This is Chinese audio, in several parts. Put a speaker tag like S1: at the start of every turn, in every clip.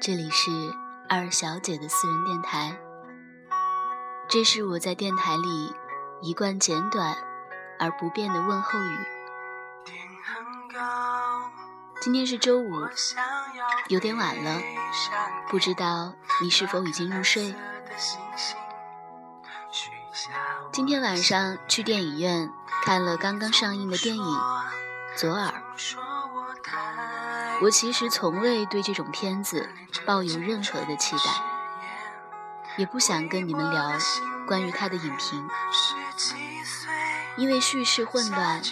S1: 这里是二小姐的私人电台。这是我在电台里一贯简短而不变的问候语。今天是周五，有点晚了，不知道你是否已经入睡？今天晚上去电影院看了刚刚上映的电影《左耳》。我其实从未对这种片子抱有任何的期待，也不想跟你们聊关于它的影评，因为叙事混乱，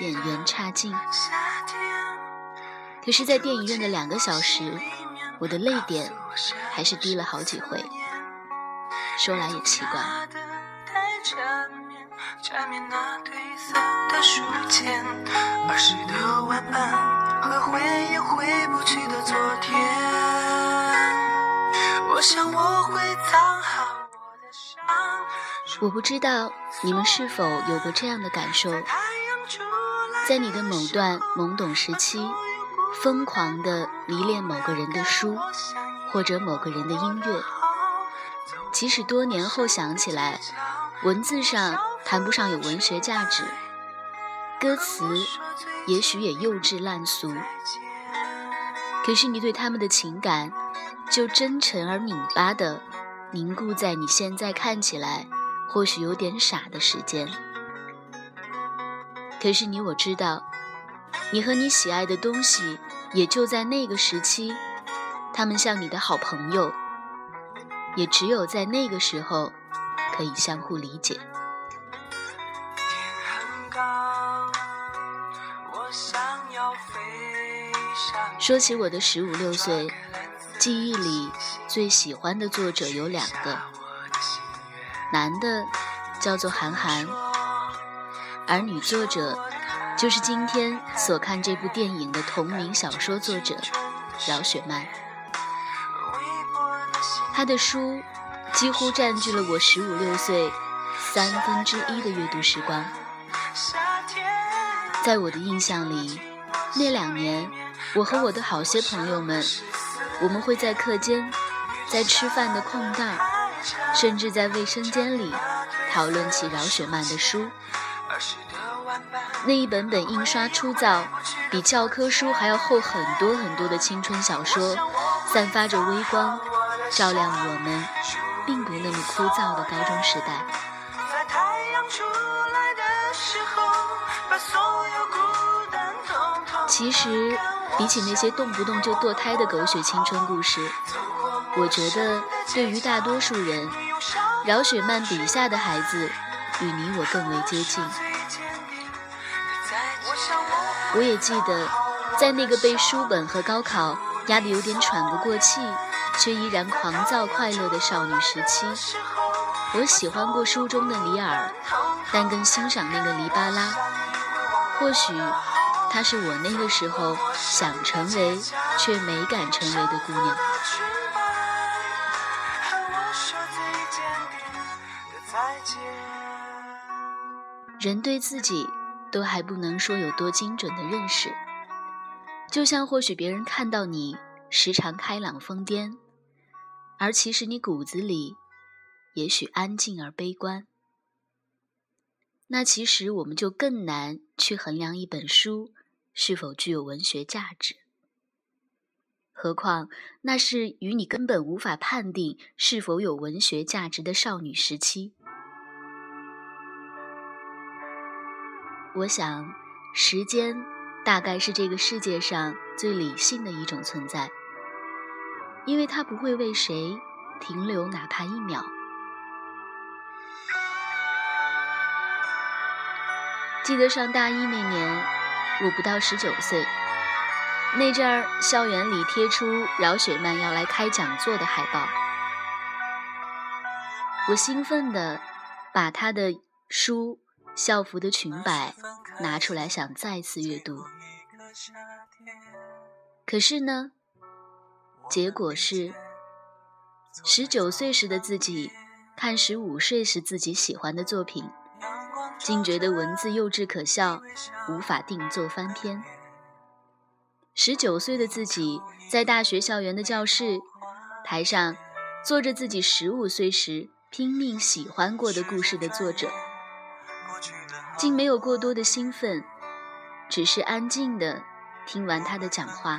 S1: 演员差劲。可是，在电影院的两个小时，我的泪点还是低了好几回。说来也奇怪。和回忆回不去的昨天我想我会藏好我的伤。我不知道你们是否有过这样的感受，在你的某段懵懂时期，疯狂的迷恋某个人的书，或者某个人的音乐，即使多年后想起来，文字上谈不上有文学价值，歌词也许也幼稚烂俗，可是你对他们的情感，就真诚而拧巴的凝固在你现在看起来。或许有点傻的时间，可是你我知道，你和你喜爱的东西，也就在那个时期，他们像你的好朋友，也只有在那个时候，可以相互理解。说起我的十五六岁，记忆里最喜欢的作者有两个。男的叫做韩寒，而女作者就是今天所看这部电影的同名小说作者饶雪漫。她的书几乎占据了我十五六岁三分之一的阅读时光。在我的印象里，那两年我和我的好些朋友们，我们会在课间，在吃饭的空档。甚至在卫生间里讨论起饶雪漫的书，那一本本印刷粗糙、比教科书还要厚很多很多的青春小说，散发着微光，照亮我们并不那么枯燥的高中时代。其实，比起那些动不动就堕胎的狗血青春故事。我觉得，对于大多数人，饶雪漫笔下的孩子，与你我更为接近。我也记得，在那个被书本和高考压得有点喘不过气，却依然狂躁快乐的少女时期，我喜欢过书中的李尔，但更欣赏那个黎巴拉。或许，她是我那个时候想成为却没敢成为的姑娘。人对自己都还不能说有多精准的认识，就像或许别人看到你时常开朗疯癫，而其实你骨子里也许安静而悲观。那其实我们就更难去衡量一本书是否具有文学价值。何况那是与你根本无法判定是否有文学价值的少女时期。我想，时间大概是这个世界上最理性的一种存在，因为它不会为谁停留哪怕一秒。记得上大一那年，我不到十九岁，那阵儿校园里贴出饶雪漫要来开讲座的海报，我兴奋地把他的书。校服的裙摆拿出来，想再次阅读。可是呢，结果是，十九岁时的自己看十五岁时自己喜欢的作品，竟觉得文字幼稚可笑，无法定做翻篇。十九岁的自己在大学校园的教室台上，做着自己十五岁时拼命喜欢过的故事的作者，竟没有过多的兴奋，只是安静的听完他的讲话。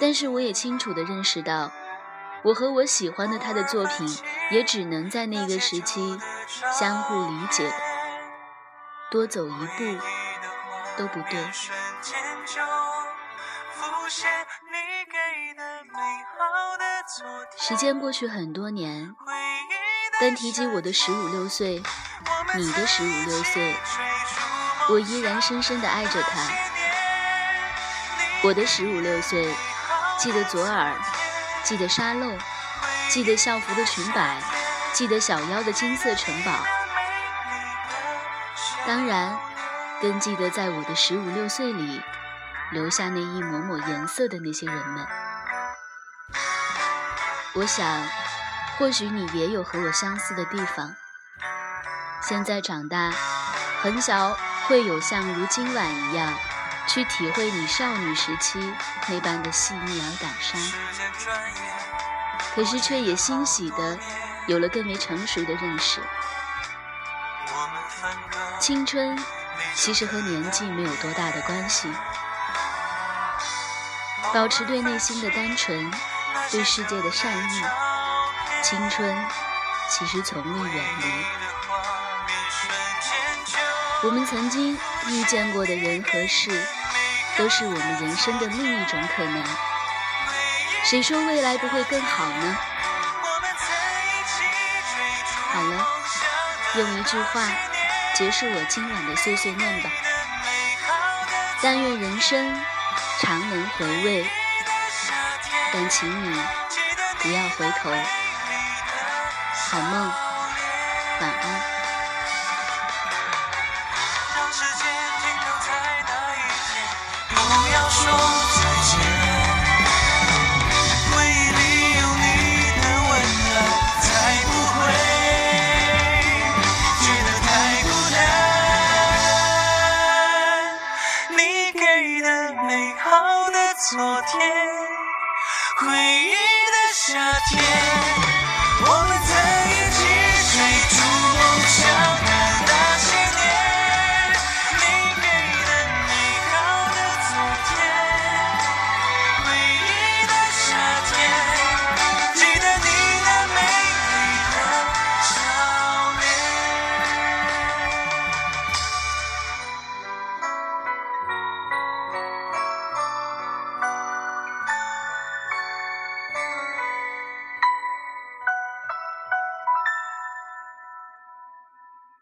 S1: 但是我也清楚的认识到，我和我喜欢的他的作品，也只能在那个时期相互理解，多走一步都不对。时间过去很多年，但提及我的十五六岁，你的十五六岁，我依然深深的爱着他。我的十五六岁，记得左耳，记得沙漏，记得校服的裙摆，记得小妖的金色城堡，当然，更记得在我的十五六岁里。留下那一抹抹颜色的那些人们，我想，或许你也有和我相似的地方。现在长大，很少会有像如今晚一样，去体会你少女时期那般的细腻而感伤。可是却也欣喜的，有了更为成熟的认识。青春，其实和年纪没有多大的关系。保持对内心的单纯，对世界的善意，青春其实从未远离。我们曾经遇见过的人和事，都是我们人生的另一种可能。谁说未来不会更好呢？用一句话结束我今晚的碎碎念吧。但愿人生。常能回味，但请你不要回头。好梦，晚安。
S2: 回忆的夏天，